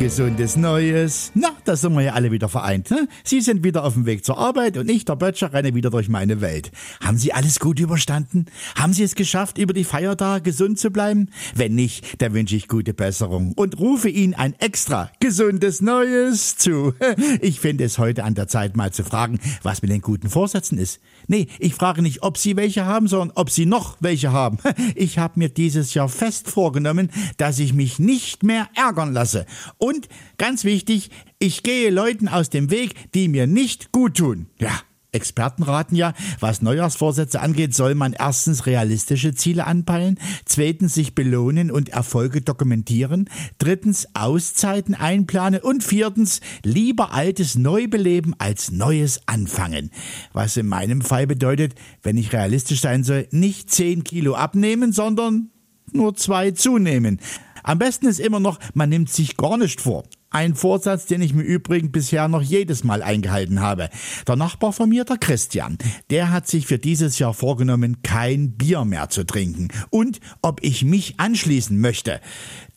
Gesundes Neues. Na, da sind wir ja alle wieder vereint. Ne? Sie sind wieder auf dem Weg zur Arbeit und ich, der Böttcher, renne wieder durch meine Welt. Haben Sie alles gut überstanden? Haben Sie es geschafft, über die Feiertage gesund zu bleiben? Wenn nicht, dann wünsche ich gute Besserung und rufe Ihnen ein extra gesundes Neues zu. Ich finde es heute an der Zeit, mal zu fragen, was mit den guten Vorsätzen ist. Nee, ich frage nicht, ob Sie welche haben, sondern ob Sie noch welche haben. Ich habe mir dieses Jahr fest vorgenommen, dass ich mich nicht mehr ärgern lasse. Und ganz wichtig, ich gehe Leuten aus dem Weg, die mir nicht gut tun. Ja. Experten raten ja, was Neujahrsvorsätze angeht, soll man erstens realistische Ziele anpeilen, zweitens sich belohnen und Erfolge dokumentieren, drittens Auszeiten einplanen und viertens lieber altes neu beleben als neues anfangen. Was in meinem Fall bedeutet, wenn ich realistisch sein soll, nicht 10 Kilo abnehmen, sondern nur zwei zunehmen. Am besten ist immer noch, man nimmt sich gar nicht vor. Ein Vorsatz, den ich mir übrigens bisher noch jedes Mal eingehalten habe. Der Nachbar von mir, der Christian, der hat sich für dieses Jahr vorgenommen, kein Bier mehr zu trinken. Und ob ich mich anschließen möchte.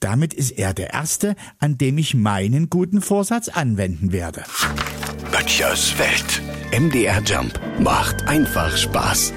Damit ist er der Erste, an dem ich meinen guten Vorsatz anwenden werde. Böttchers Welt. MDR Jump macht einfach Spaß.